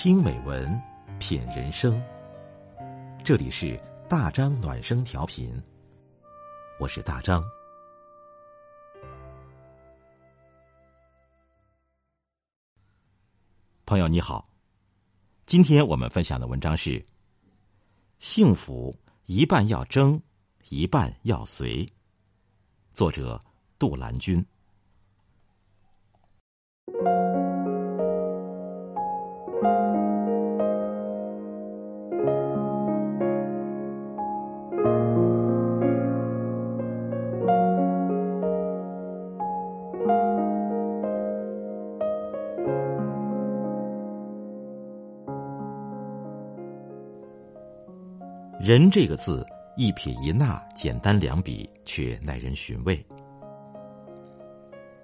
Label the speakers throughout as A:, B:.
A: 听美文，品人生。这里是大张暖声调频，我是大张。朋友你好，今天我们分享的文章是：幸福一半要争，一半要随。作者杜兰君。人这个字，一撇一捺，简单两笔，却耐人寻味。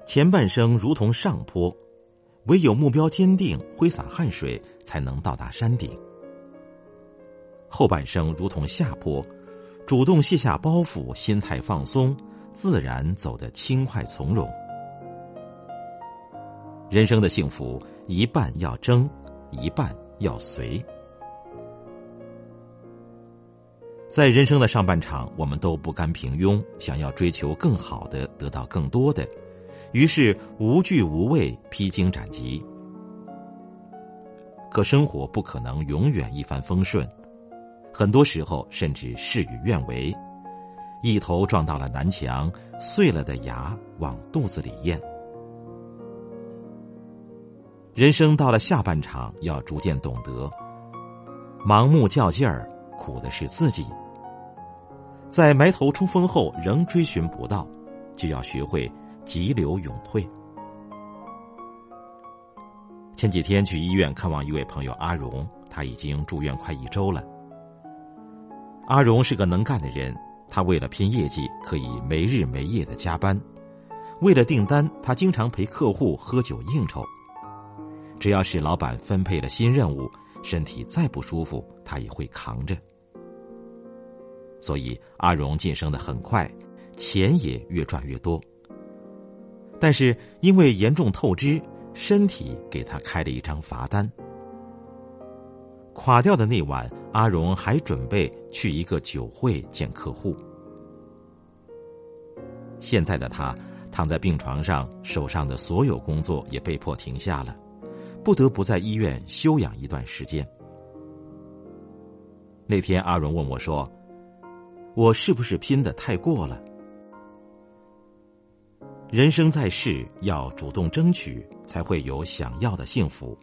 A: 前半生如同上坡，唯有目标坚定，挥洒汗水，才能到达山顶；后半生如同下坡，主动卸下包袱，心态放松，自然走得轻快从容。人生的幸福，一半要争，一半要随。在人生的上半场，我们都不甘平庸，想要追求更好的，得到更多的，于是无惧无畏，披荆斩棘。可生活不可能永远一帆风顺，很多时候甚至事与愿违，一头撞到了南墙，碎了的牙往肚子里咽。人生到了下半场，要逐渐懂得，盲目较劲儿，苦的是自己。在埋头冲锋后仍追寻不到，就要学会急流勇退。前几天去医院看望一位朋友阿荣，他已经住院快一周了。阿荣是个能干的人，他为了拼业绩，可以没日没夜的加班；为了订单，他经常陪客户喝酒应酬。只要是老板分配了新任务，身体再不舒服，他也会扛着。所以阿荣晋升的很快，钱也越赚越多。但是因为严重透支，身体给他开了一张罚单。垮掉的那晚，阿荣还准备去一个酒会见客户。现在的他躺在病床上，手上的所有工作也被迫停下了，不得不在医院休养一段时间。那天阿荣问我说。我是不是拼的太过了？人生在世，要主动争取，才会有想要的幸福。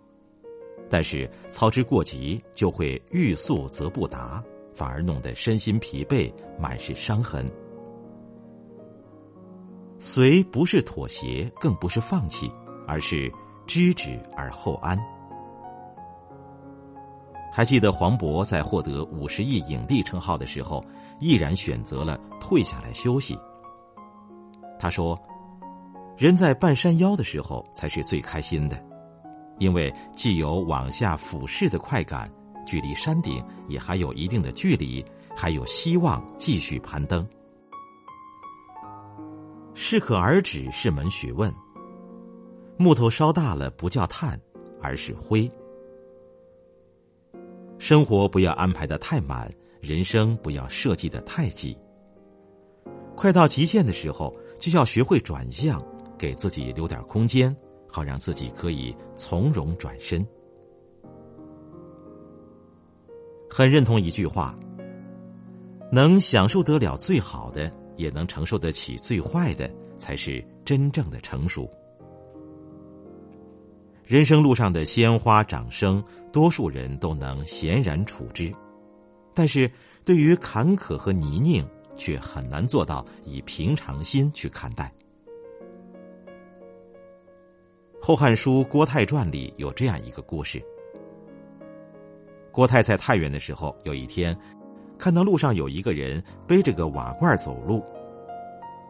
A: 但是操之过急，就会欲速则不达，反而弄得身心疲惫，满是伤痕。随不是妥协，更不是放弃，而是知止而后安。还记得黄渤在获得五十亿影帝称号的时候。毅然选择了退下来休息。他说：“人在半山腰的时候才是最开心的，因为既有往下俯视的快感，距离山顶也还有一定的距离，还有希望继续攀登。适可而止是门学问。木头烧大了不叫炭，而是灰。生活不要安排的太满。”人生不要设计的太挤，快到极限的时候，就要学会转向，给自己留点空间，好让自己可以从容转身。很认同一句话：能享受得了最好的，也能承受得起最坏的，才是真正的成熟。人生路上的鲜花掌声，多数人都能闲然处之。但是对于坎坷和泥泞，却很难做到以平常心去看待。《后汉书·郭泰传》里有这样一个故事：郭泰在太原的时候，有一天看到路上有一个人背着个瓦罐走路，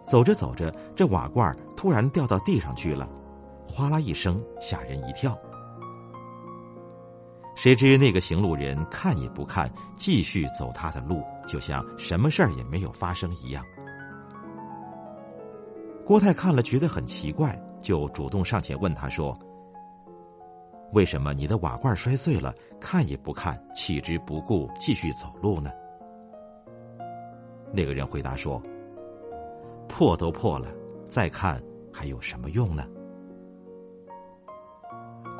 A: 走着走着，这瓦罐突然掉到地上去了，哗啦一声，吓人一跳。谁知那个行路人看也不看，继续走他的路，就像什么事儿也没有发生一样。郭泰看了觉得很奇怪，就主动上前问他说：“为什么你的瓦罐摔碎了，看也不看，弃之不顾，继续走路呢？”那个人回答说：“破都破了，再看还有什么用呢？”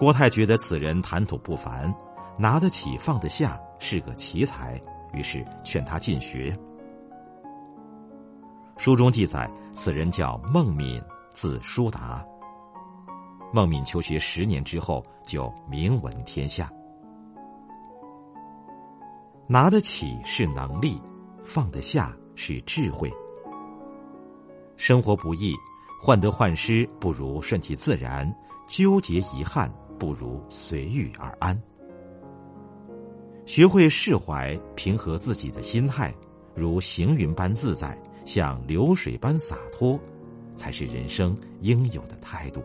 A: 郭泰觉得此人谈吐不凡，拿得起放得下，是个奇才，于是劝他进学。书中记载，此人叫孟敏，字叔达。孟敏求学十年之后，就名闻天下。拿得起是能力，放得下是智慧。生活不易，患得患失不如顺其自然，纠结遗憾不如随遇而安。学会释怀，平和自己的心态，如行云般自在。像流水般洒脱，才是人生应有的态度。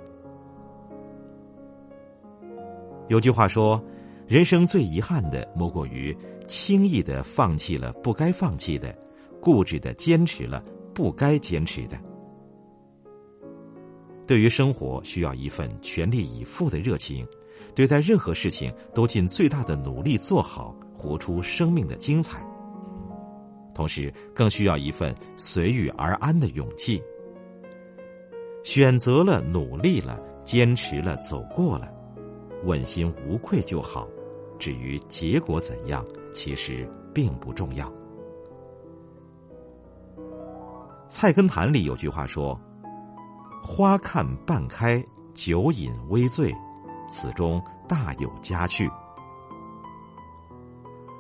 A: 有句话说：“人生最遗憾的，莫过于轻易的放弃了不该放弃的，固执的坚持了不该坚持的。”对于生活，需要一份全力以赴的热情；对待任何事情，都尽最大的努力做好，活出生命的精彩。同时，更需要一份随遇而安的勇气。选择了，努力了，坚持了，走过了，问心无愧就好。至于结果怎样，其实并不重要。《菜根谭》里有句话说：“花看半开，酒饮微醉，此中大有佳趣。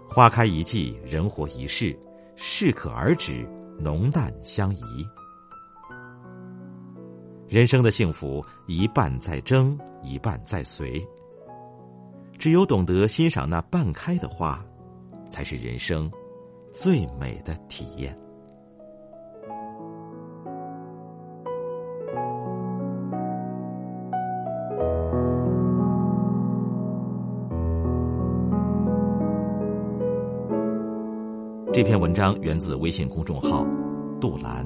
A: 花开一季，人活一世。”适可而止，浓淡相宜。人生的幸福，一半在争，一半在随。只有懂得欣赏那半开的花，才是人生最美的体验。这篇文章源自微信公众号“杜兰”。